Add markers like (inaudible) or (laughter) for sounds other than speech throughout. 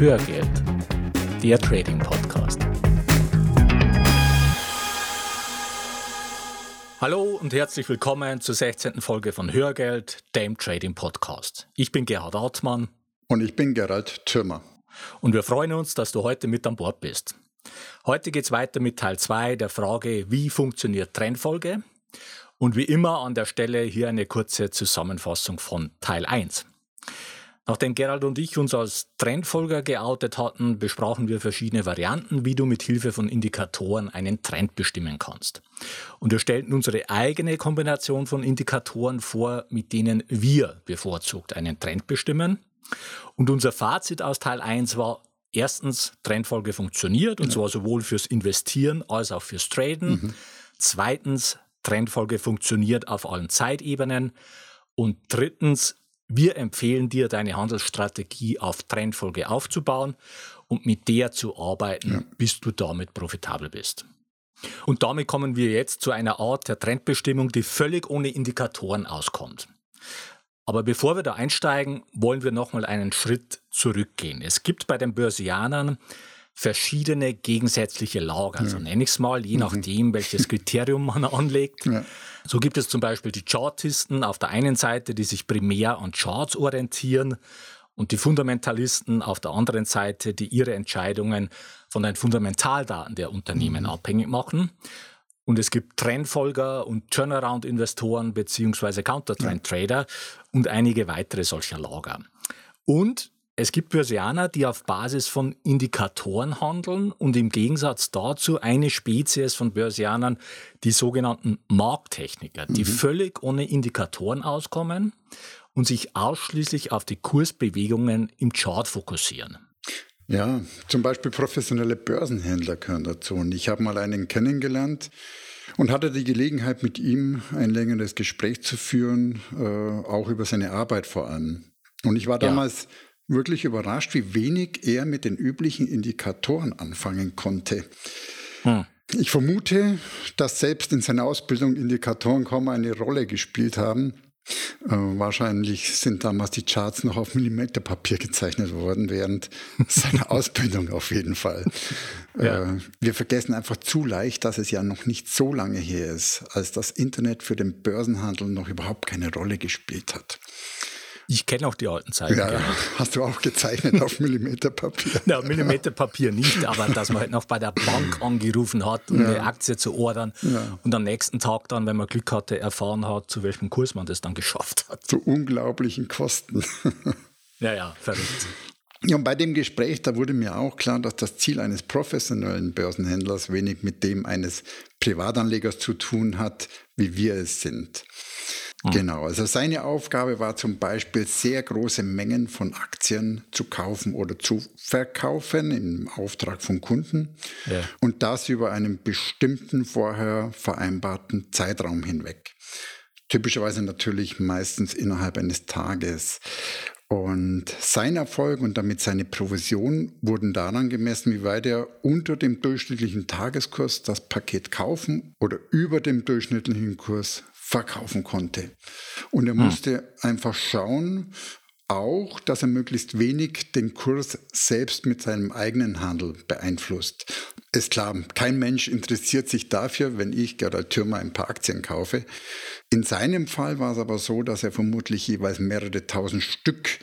Hörgeld, der Trading Podcast. Hallo und herzlich willkommen zur 16. Folge von Hörgeld, dem Trading Podcast. Ich bin Gerhard Hartmann. Und ich bin Gerald Thürmer. Und wir freuen uns, dass du heute mit an Bord bist. Heute geht es weiter mit Teil 2 der Frage, wie funktioniert Trendfolge? Und wie immer an der Stelle hier eine kurze Zusammenfassung von Teil 1. Nachdem Gerald und ich uns als Trendfolger geoutet hatten, besprachen wir verschiedene Varianten, wie du mit Hilfe von Indikatoren einen Trend bestimmen kannst. Und wir stellten unsere eigene Kombination von Indikatoren vor, mit denen wir bevorzugt einen Trend bestimmen. Und unser Fazit aus Teil 1 war, erstens, Trendfolge funktioniert, und zwar sowohl fürs Investieren als auch fürs Traden. Mhm. Zweitens, Trendfolge funktioniert auf allen Zeitebenen. Und drittens, wir empfehlen dir, deine Handelsstrategie auf Trendfolge aufzubauen und mit der zu arbeiten, ja. bis du damit profitabel bist. Und damit kommen wir jetzt zu einer Art der Trendbestimmung, die völlig ohne Indikatoren auskommt. Aber bevor wir da einsteigen, wollen wir nochmal einen Schritt zurückgehen. Es gibt bei den Börsianern verschiedene gegensätzliche Lager, so nenne ich es mal, je mhm. nachdem, welches Kriterium man (laughs) anlegt. Ja. So gibt es zum Beispiel die Chartisten auf der einen Seite, die sich primär an Charts orientieren und die Fundamentalisten auf der anderen Seite, die ihre Entscheidungen von den Fundamentaldaten der Unternehmen mhm. abhängig machen. Und es gibt Trendfolger und Turnaround-Investoren bzw. Counter-Trend-Trader ja. und einige weitere solcher Lager. Und es gibt Börsianer, die auf Basis von Indikatoren handeln und im Gegensatz dazu eine Spezies von Börsianern, die sogenannten Markttechniker, die mhm. völlig ohne Indikatoren auskommen und sich ausschließlich auf die Kursbewegungen im Chart fokussieren. Ja, zum Beispiel professionelle Börsenhändler gehören dazu. Und ich habe mal einen kennengelernt und hatte die Gelegenheit, mit ihm ein längeres Gespräch zu führen, äh, auch über seine Arbeit vor allem. Und ich war damals ja wirklich überrascht, wie wenig er mit den üblichen Indikatoren anfangen konnte. Hm. Ich vermute, dass selbst in seiner Ausbildung Indikatoren kaum eine Rolle gespielt haben. Äh, wahrscheinlich sind damals die Charts noch auf Millimeterpapier gezeichnet worden, während (laughs) seiner Ausbildung auf jeden Fall. Ja. Äh, wir vergessen einfach zu leicht, dass es ja noch nicht so lange her ist, als das Internet für den Börsenhandel noch überhaupt keine Rolle gespielt hat. Ich kenne auch die alten Zeiten. Ja, ja, (laughs) hast du auch gezeichnet auf Millimeterpapier? Na, Millimeterpapier nicht, aber dass man halt noch bei der Bank angerufen hat, um ja. eine Aktie zu ordern ja. und am nächsten Tag dann, wenn man Glück hatte, erfahren hat, zu welchem Kurs man das dann geschafft hat. Zu unglaublichen Kosten. (laughs) ja, ja, verrückt. Ja, und bei dem Gespräch, da wurde mir auch klar, dass das Ziel eines professionellen Börsenhändlers wenig mit dem eines Privatanlegers zu tun hat, wie wir es sind. Mhm. Genau, also seine Aufgabe war zum Beispiel sehr große Mengen von Aktien zu kaufen oder zu verkaufen im Auftrag von Kunden ja. und das über einen bestimmten vorher vereinbarten Zeitraum hinweg. Typischerweise natürlich meistens innerhalb eines Tages. Und sein Erfolg und damit seine Provision wurden daran gemessen, wie weit er unter dem durchschnittlichen Tageskurs das Paket kaufen oder über dem durchschnittlichen Kurs verkaufen konnte. Und er hm. musste einfach schauen, auch, dass er möglichst wenig den Kurs selbst mit seinem eigenen Handel beeinflusst. Ist klar, kein Mensch interessiert sich dafür, wenn ich Gerald Thürmer ein paar Aktien kaufe. In seinem Fall war es aber so, dass er vermutlich jeweils mehrere tausend Stück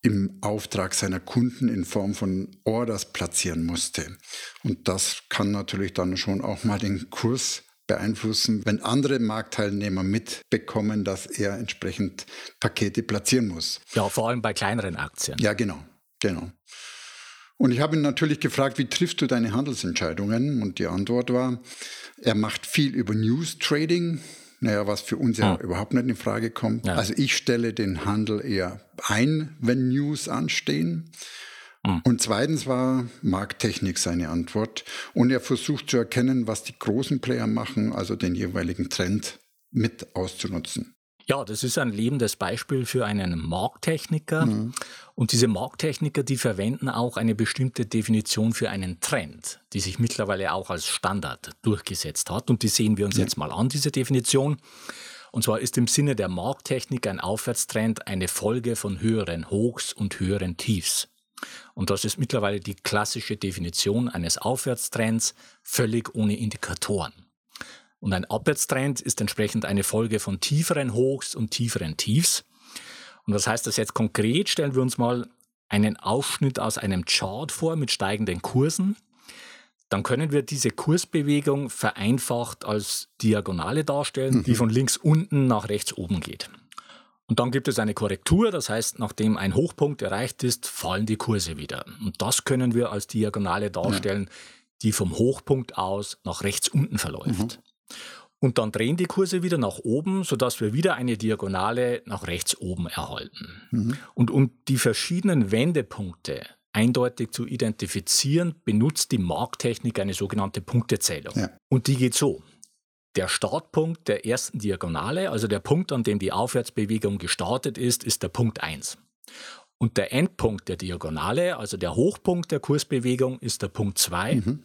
im Auftrag seiner Kunden in Form von Orders platzieren musste. Und das kann natürlich dann schon auch mal den Kurs beeinflussen, wenn andere Marktteilnehmer mitbekommen, dass er entsprechend Pakete platzieren muss. Ja, vor allem bei kleineren Aktien. Ja, genau, genau. Und ich habe ihn natürlich gefragt, wie triffst du deine Handelsentscheidungen? Und die Antwort war, er macht viel über News Trading, naja, was für uns ja hm. überhaupt nicht in Frage kommt. Ja. Also ich stelle den Handel eher ein, wenn News anstehen. Mhm. Und zweitens war Markttechnik seine Antwort. Und er versucht zu erkennen, was die großen Player machen, also den jeweiligen Trend mit auszunutzen. Ja, das ist ein lebendes Beispiel für einen Markttechniker. Mhm. Und diese Markttechniker, die verwenden auch eine bestimmte Definition für einen Trend, die sich mittlerweile auch als Standard durchgesetzt hat. Und die sehen wir uns ja. jetzt mal an, diese Definition. Und zwar ist im Sinne der Markttechnik ein Aufwärtstrend eine Folge von höheren Hochs und höheren Tiefs. Und das ist mittlerweile die klassische Definition eines Aufwärtstrends, völlig ohne Indikatoren. Und ein Abwärtstrend ist entsprechend eine Folge von tieferen Hochs und tieferen Tiefs. Und was heißt das jetzt konkret? Stellen wir uns mal einen Ausschnitt aus einem Chart vor mit steigenden Kursen. Dann können wir diese Kursbewegung vereinfacht als Diagonale darstellen, mhm. die von links unten nach rechts oben geht. Und dann gibt es eine Korrektur, das heißt, nachdem ein Hochpunkt erreicht ist, fallen die Kurse wieder. Und das können wir als Diagonale darstellen, die vom Hochpunkt aus nach rechts unten verläuft. Mhm. Und dann drehen die Kurse wieder nach oben, sodass wir wieder eine Diagonale nach rechts oben erhalten. Mhm. Und um die verschiedenen Wendepunkte eindeutig zu identifizieren, benutzt die Markttechnik eine sogenannte Punktezählung. Ja. Und die geht so der Startpunkt der ersten Diagonale, also der Punkt, an dem die Aufwärtsbewegung gestartet ist, ist der Punkt 1. Und der Endpunkt der Diagonale, also der Hochpunkt der Kursbewegung, ist der Punkt 2. Mhm.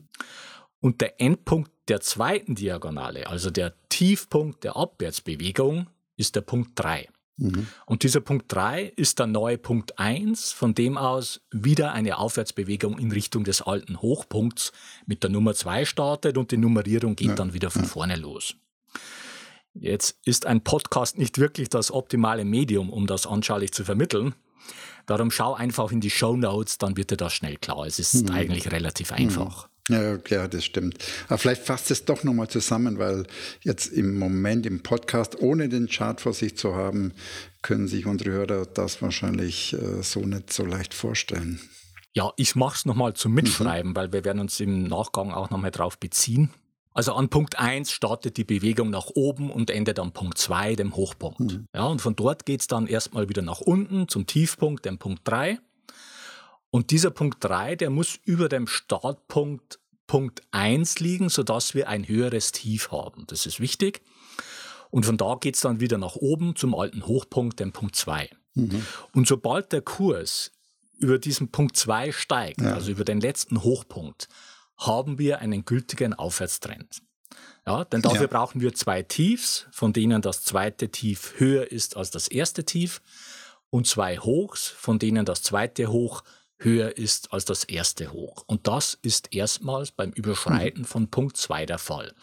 Und der Endpunkt der zweiten Diagonale, also der Tiefpunkt der Abwärtsbewegung, ist der Punkt 3. Mhm. Und dieser Punkt 3 ist der neue Punkt 1, von dem aus wieder eine Aufwärtsbewegung in Richtung des alten Hochpunkts mit der Nummer 2 startet und die Nummerierung geht ja. dann wieder von vorne los. Jetzt ist ein Podcast nicht wirklich das optimale Medium, um das anschaulich zu vermitteln. Darum schau einfach in die Show Notes, dann wird dir das schnell klar. Es ist mhm. eigentlich relativ einfach. Mhm. Ja, ja, das stimmt. Aber vielleicht fasst es doch nochmal zusammen, weil jetzt im Moment im Podcast, ohne den Chart vor sich zu haben, können sich unsere Hörer das wahrscheinlich äh, so nicht so leicht vorstellen. Ja, ich mache es nochmal zum Mitschreiben, mhm. weil wir werden uns im Nachgang auch nochmal drauf beziehen. Also an Punkt 1 startet die Bewegung nach oben und endet an Punkt 2, dem Hochpunkt. Mhm. Ja, und von dort geht es dann erstmal wieder nach unten zum Tiefpunkt, dem Punkt 3. Und dieser Punkt 3, der muss über dem Startpunkt Punkt 1 liegen, sodass wir ein höheres Tief haben. Das ist wichtig. Und von da geht es dann wieder nach oben zum alten Hochpunkt, dem Punkt 2. Mhm. Und sobald der Kurs über diesen Punkt 2 steigt, ja. also über den letzten Hochpunkt, haben wir einen gültigen Aufwärtstrend. Ja, denn dafür ja. brauchen wir zwei Tiefs, von denen das zweite Tief höher ist als das erste Tief, und zwei Hochs, von denen das zweite Hoch höher ist als das erste Hoch. Und das ist erstmals beim Überschreiten von Punkt 2 der Fall.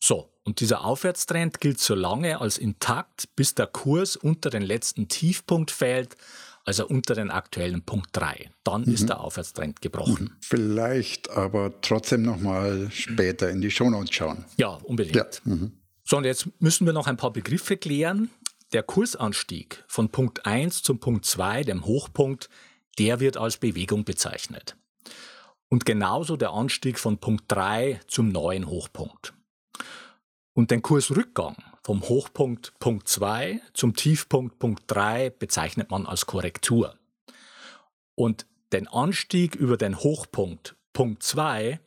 So, und dieser Aufwärtstrend gilt so lange als intakt, bis der Kurs unter den letzten Tiefpunkt fällt, also unter den aktuellen Punkt 3. Dann mhm. ist der Aufwärtstrend gebrochen. Mhm. Vielleicht aber trotzdem nochmal später in die Shownotes schauen. Ja, unbedingt. Ja. Mhm. So, und jetzt müssen wir noch ein paar Begriffe klären. Der Kursanstieg von Punkt 1 zum Punkt 2, dem Hochpunkt, der wird als Bewegung bezeichnet. Und genauso der Anstieg von Punkt 3 zum neuen Hochpunkt. Und den Kursrückgang vom Hochpunkt Punkt 2 zum Tiefpunkt Punkt 3 bezeichnet man als Korrektur. Und den Anstieg über den Hochpunkt Punkt 2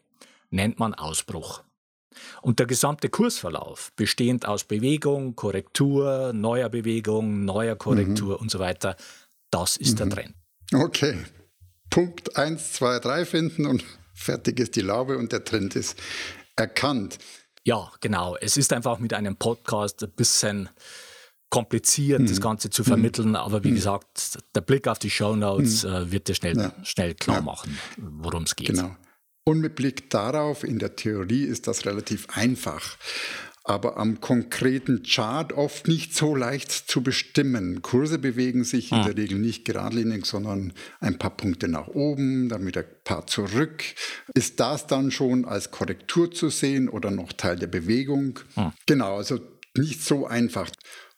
nennt man Ausbruch. Und der gesamte Kursverlauf, bestehend aus Bewegung, Korrektur, neuer Bewegung, neuer Korrektur mhm. und so weiter, das ist mhm. der Trend. Okay. Punkt 1, 2, 3 finden und fertig ist die Laube und der Trend ist erkannt. Ja, genau. Es ist einfach mit einem Podcast ein bisschen kompliziert, mhm. das Ganze zu vermitteln, mhm. aber wie mhm. gesagt, der Blick auf die Show Notes mhm. äh, wird dir schnell, ja. schnell klar ja. machen, worum es geht. Genau. Und mit Blick darauf, in der Theorie ist das relativ einfach aber am konkreten Chart oft nicht so leicht zu bestimmen. Kurse bewegen sich in der Regel nicht geradlinig, sondern ein paar Punkte nach oben, dann wieder ein paar zurück. Ist das dann schon als Korrektur zu sehen oder noch Teil der Bewegung? Ah. Genau, also nicht so einfach.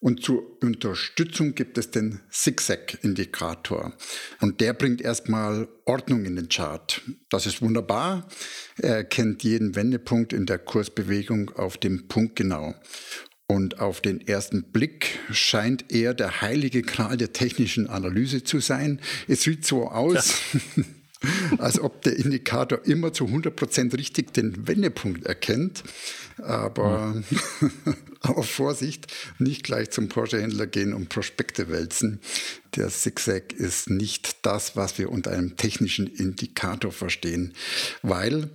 Und zur Unterstützung gibt es den Zigzag-Indikator. Und der bringt erstmal Ordnung in den Chart. Das ist wunderbar. Er kennt jeden Wendepunkt in der Kursbewegung auf dem Punkt genau. Und auf den ersten Blick scheint er der heilige Kral der technischen Analyse zu sein. Es sieht so aus, ja. (laughs) als ob der Indikator immer zu 100% richtig den Wendepunkt erkennt. Aber, mhm. (laughs) aber Vorsicht, nicht gleich zum Porsche-Händler gehen und Prospekte wälzen. Der Zigzag ist nicht das, was wir unter einem technischen Indikator verstehen, weil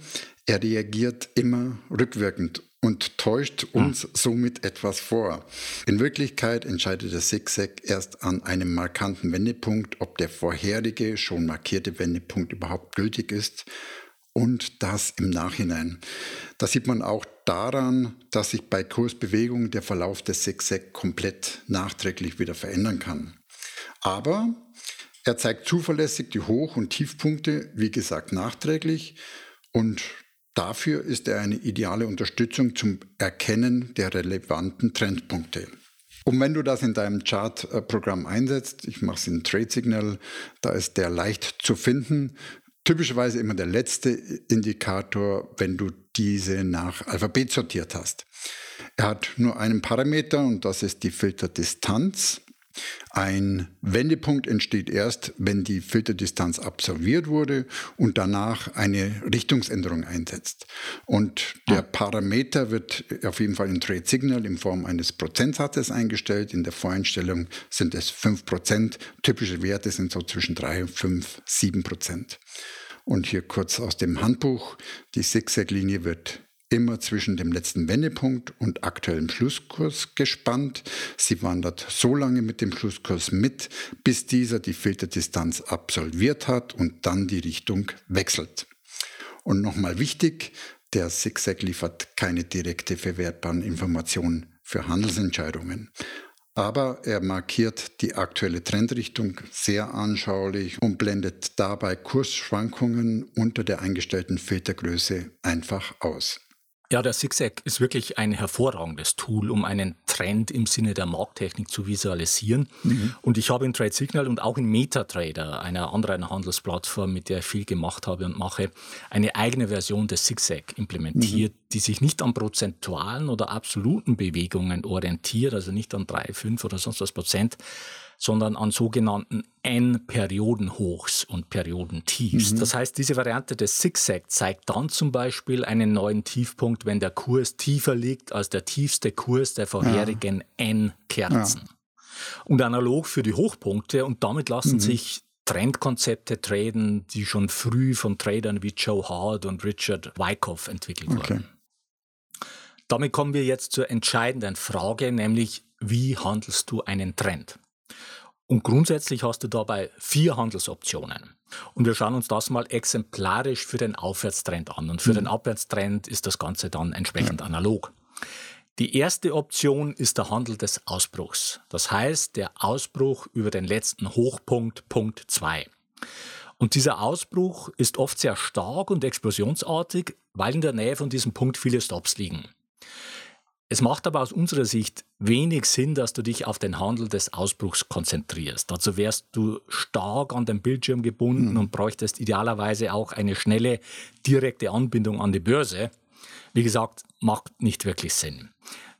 er reagiert immer rückwirkend und täuscht uns somit etwas vor. In Wirklichkeit entscheidet der Zigzag erst an einem markanten Wendepunkt, ob der vorherige, schon markierte Wendepunkt überhaupt gültig ist und das im Nachhinein. Das sieht man auch daran, dass sich bei Kursbewegungen der Verlauf des Zigzag komplett nachträglich wieder verändern kann. Aber er zeigt zuverlässig die Hoch- und Tiefpunkte, wie gesagt, nachträglich und dafür ist er eine ideale Unterstützung zum Erkennen der relevanten Trendpunkte. Und wenn du das in deinem Chartprogramm einsetzt, ich mache es in Trade Signal, da ist der leicht zu finden, typischerweise immer der letzte Indikator, wenn du diese nach Alphabet sortiert hast. Er hat nur einen Parameter und das ist die Filterdistanz. Ein Wendepunkt entsteht erst, wenn die Filterdistanz absolviert wurde und danach eine Richtungsänderung einsetzt. Und der Parameter wird auf jeden Fall in Trade Signal in Form eines Prozentsatzes eingestellt. In der Voreinstellung sind es 5%. Typische Werte sind so zwischen 3, 5, 7%. Und hier kurz aus dem Handbuch. Die Zigzag-Linie wird immer zwischen dem letzten Wendepunkt und aktuellem Schlusskurs gespannt. Sie wandert so lange mit dem Schlusskurs mit, bis dieser die Filterdistanz absolviert hat und dann die Richtung wechselt. Und nochmal wichtig, der Zigzag liefert keine direkte verwertbaren Informationen für Handelsentscheidungen. Aber er markiert die aktuelle Trendrichtung sehr anschaulich und blendet dabei Kursschwankungen unter der eingestellten Filtergröße einfach aus. Ja, der Zigzag ist wirklich ein hervorragendes Tool, um einen Trend im Sinne der Markttechnik zu visualisieren. Mhm. Und ich habe in Trade Signal und auch in MetaTrader, einer anderen Handelsplattform, mit der ich viel gemacht habe und mache, eine eigene Version des Zigzag implementiert, mhm. die sich nicht an prozentualen oder absoluten Bewegungen orientiert, also nicht an drei, fünf oder sonst was Prozent, sondern an sogenannten N-Periodenhochs und Periodentiefs. Mhm. Das heißt, diese Variante des Zigzag zeigt dann zum Beispiel einen neuen Tiefpunkt, wenn der Kurs tiefer liegt als der tiefste Kurs der vorherigen ja. N-Kerzen. Ja. Und analog für die Hochpunkte und damit lassen mhm. sich Trendkonzepte traden, die schon früh von Tradern wie Joe Hart und Richard Wyckoff entwickelt okay. wurden. Damit kommen wir jetzt zur entscheidenden Frage, nämlich wie handelst du einen Trend? Und grundsätzlich hast du dabei vier Handelsoptionen. Und wir schauen uns das mal exemplarisch für den Aufwärtstrend an. Und für mhm. den Abwärtstrend ist das Ganze dann entsprechend ja. analog. Die erste Option ist der Handel des Ausbruchs. Das heißt, der Ausbruch über den letzten Hochpunkt, Punkt 2. Und dieser Ausbruch ist oft sehr stark und explosionsartig, weil in der Nähe von diesem Punkt viele Stops liegen. Es macht aber aus unserer Sicht wenig Sinn, dass du dich auf den Handel des Ausbruchs konzentrierst. Dazu wärst du stark an den Bildschirm gebunden mhm. und bräuchtest idealerweise auch eine schnelle, direkte Anbindung an die Börse. Wie gesagt, macht nicht wirklich Sinn.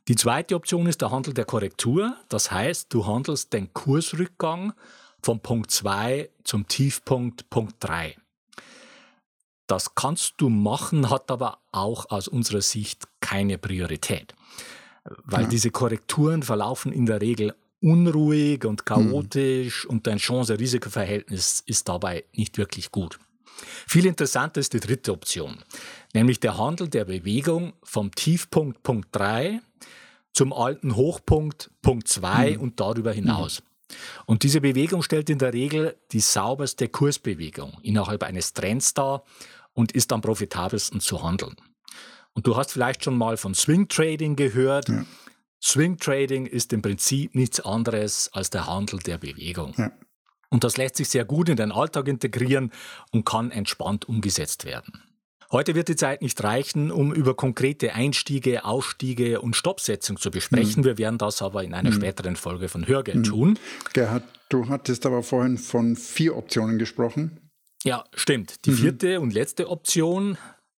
Die zweite Option ist der Handel der Korrektur. Das heißt, du handelst den Kursrückgang von Punkt 2 zum Tiefpunkt Punkt 3. Das kannst du machen, hat aber auch aus unserer Sicht keine Priorität. Weil ja. diese Korrekturen verlaufen in der Regel unruhig und chaotisch mhm. und dein Chance-Risiko-Verhältnis ist dabei nicht wirklich gut. Viel interessanter ist die dritte Option, nämlich der Handel der Bewegung vom Tiefpunkt Punkt 3 zum alten Hochpunkt Punkt 2 mhm. und darüber hinaus. Mhm. Und diese Bewegung stellt in der Regel die sauberste Kursbewegung innerhalb eines Trends dar und ist am profitabelsten zu handeln. Und du hast vielleicht schon mal von Swing Trading gehört. Ja. Swing Trading ist im Prinzip nichts anderes als der Handel der Bewegung. Ja. Und das lässt sich sehr gut in den Alltag integrieren und kann entspannt umgesetzt werden. Heute wird die Zeit nicht reichen, um über konkrete Einstiege, Ausstiege und Stoppsetzung zu besprechen. Mhm. Wir werden das aber in einer mhm. späteren Folge von Hörgeld mhm. tun. Gerhard, du hattest aber vorhin von vier Optionen gesprochen. Ja, stimmt. Die mhm. vierte und letzte Option,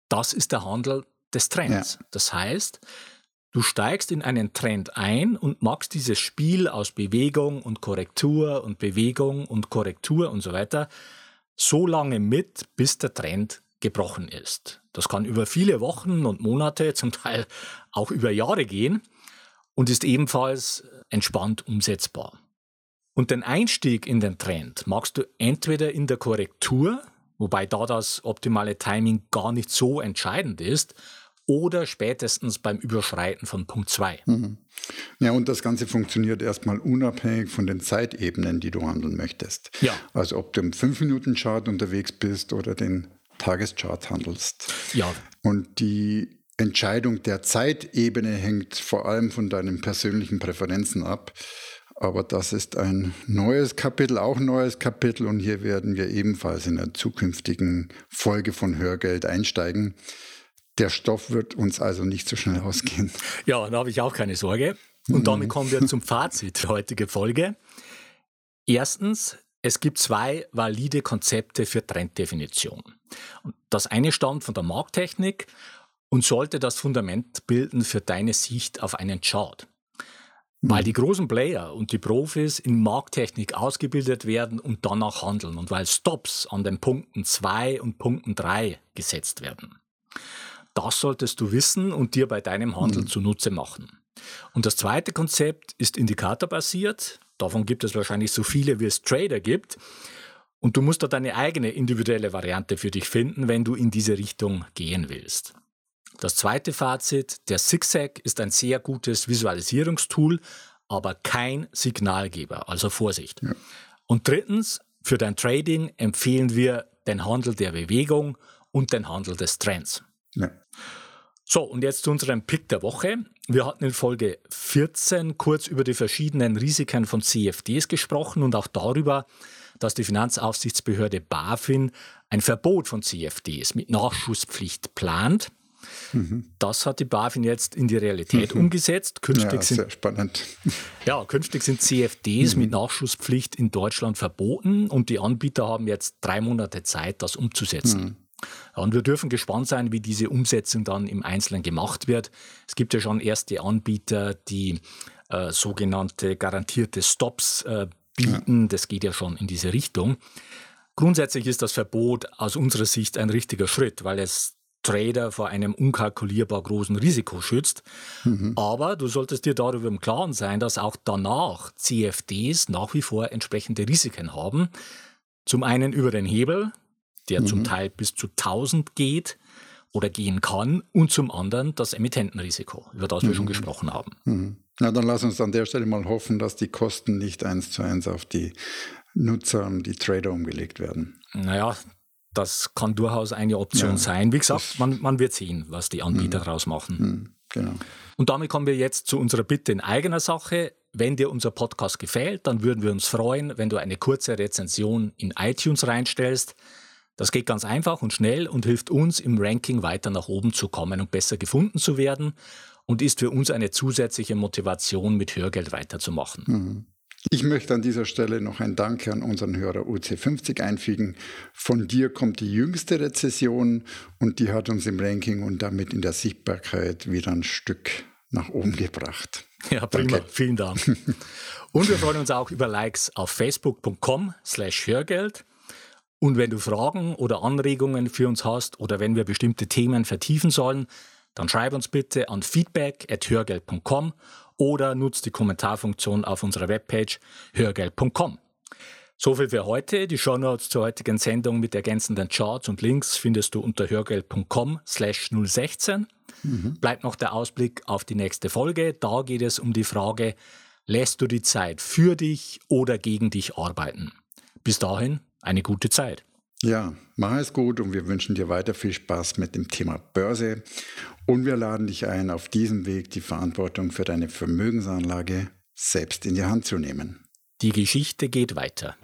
das ist der Handel des Trends. Ja. Das heißt, du steigst in einen Trend ein und machst dieses Spiel aus Bewegung und Korrektur und Bewegung und Korrektur und so weiter so lange mit, bis der Trend gebrochen ist. Das kann über viele Wochen und Monate, (laughs) zum Teil auch über Jahre gehen und ist ebenfalls entspannt umsetzbar. Und den Einstieg in den Trend magst du entweder in der Korrektur, wobei da das optimale Timing gar nicht so entscheidend ist, oder spätestens beim Überschreiten von Punkt 2. Mhm. Ja, und das Ganze funktioniert erstmal unabhängig von den Zeitebenen, die du handeln möchtest. Ja. Also ob du im 5-Minuten-Chart unterwegs bist oder den Tageschart handelst. Ja. Und die Entscheidung der Zeitebene hängt vor allem von deinen persönlichen Präferenzen ab. Aber das ist ein neues Kapitel, auch ein neues Kapitel. Und hier werden wir ebenfalls in einer zukünftigen Folge von Hörgeld einsteigen. Der Stoff wird uns also nicht so schnell ausgehen. Ja, da habe ich auch keine Sorge. Und damit kommen wir zum Fazit der heutigen Folge. Erstens, es gibt zwei valide Konzepte für Trenddefinition. Das eine stammt von der Markttechnik und sollte das Fundament bilden für deine Sicht auf einen Chart. Weil die großen Player und die Profis in Markttechnik ausgebildet werden und danach handeln und weil Stops an den Punkten 2 und Punkten 3 gesetzt werden. Das solltest du wissen und dir bei deinem Handel mhm. zunutze machen. Und das zweite Konzept ist indikatorbasiert. Davon gibt es wahrscheinlich so viele, wie es Trader gibt. Und du musst da deine eigene individuelle Variante für dich finden, wenn du in diese Richtung gehen willst. Das zweite Fazit, der Zigzag ist ein sehr gutes Visualisierungstool, aber kein Signalgeber, also Vorsicht. Ja. Und drittens, für dein Trading empfehlen wir den Handel der Bewegung und den Handel des Trends. Ja. So, und jetzt zu unserem Pick der Woche. Wir hatten in Folge 14 kurz über die verschiedenen Risiken von CFDs gesprochen und auch darüber, dass die Finanzaufsichtsbehörde BaFin ein Verbot von CFDs mit Nachschusspflicht plant. Mhm. Das hat die BaFin jetzt in die Realität mhm. umgesetzt. Künftig ja, sind, sehr spannend. Ja, künftig sind CFDs mhm. mit Nachschusspflicht in Deutschland verboten und die Anbieter haben jetzt drei Monate Zeit, das umzusetzen. Und wir dürfen gespannt sein, wie diese Umsetzung dann im Einzelnen gemacht wird. Es gibt ja schon erste Anbieter, die äh, sogenannte garantierte Stops äh, bieten. Ja. Das geht ja schon in diese Richtung. Grundsätzlich ist das Verbot aus unserer Sicht ein richtiger Schritt, weil es Trader vor einem unkalkulierbar großen Risiko schützt. Mhm. Aber du solltest dir darüber im Klaren sein, dass auch danach CFDs nach wie vor entsprechende Risiken haben. Zum einen über den Hebel, der mhm. zum Teil bis zu 1000 geht oder gehen kann, und zum anderen das Emittentenrisiko, über das wir schon mhm. gesprochen haben. Mhm. Na, dann lass uns an der Stelle mal hoffen, dass die Kosten nicht eins zu eins auf die Nutzer und die Trader umgelegt werden. Naja, das kann durchaus eine Option ja, sein. Wie gesagt, man, man, wird sehen, was die Anbieter mhm. daraus machen. Mhm, genau. Und damit kommen wir jetzt zu unserer Bitte in eigener Sache. Wenn dir unser Podcast gefällt, dann würden wir uns freuen, wenn du eine kurze Rezension in iTunes reinstellst. Das geht ganz einfach und schnell und hilft uns im Ranking weiter nach oben zu kommen und besser gefunden zu werden und ist für uns eine zusätzliche Motivation, mit Hörgeld weiterzumachen. Mhm. Ich möchte an dieser Stelle noch ein Danke an unseren Hörer UC50 einfügen. Von dir kommt die jüngste Rezession und die hat uns im Ranking und damit in der Sichtbarkeit wieder ein Stück nach oben gebracht. Ja, prima. Danke. Vielen Dank. (laughs) Und wir freuen uns auch über Likes auf facebook.com slash Hörgeld. Und wenn du Fragen oder Anregungen für uns hast oder wenn wir bestimmte Themen vertiefen sollen, dann schreib uns bitte an feedback.hörgeld.com oder nutzt die Kommentarfunktion auf unserer Webpage hörgeld.com. Soviel für heute. Die Shownotes zur heutigen Sendung mit ergänzenden Charts und Links findest du unter hörgeld.com slash 016. Mhm. Bleibt noch der Ausblick auf die nächste Folge. Da geht es um die Frage, lässt du die Zeit für dich oder gegen dich arbeiten? Bis dahin eine gute Zeit. Ja, mach es gut und wir wünschen dir weiter viel Spaß mit dem Thema Börse. Und wir laden dich ein, auf diesem Weg die Verantwortung für deine Vermögensanlage selbst in die Hand zu nehmen. Die Geschichte geht weiter.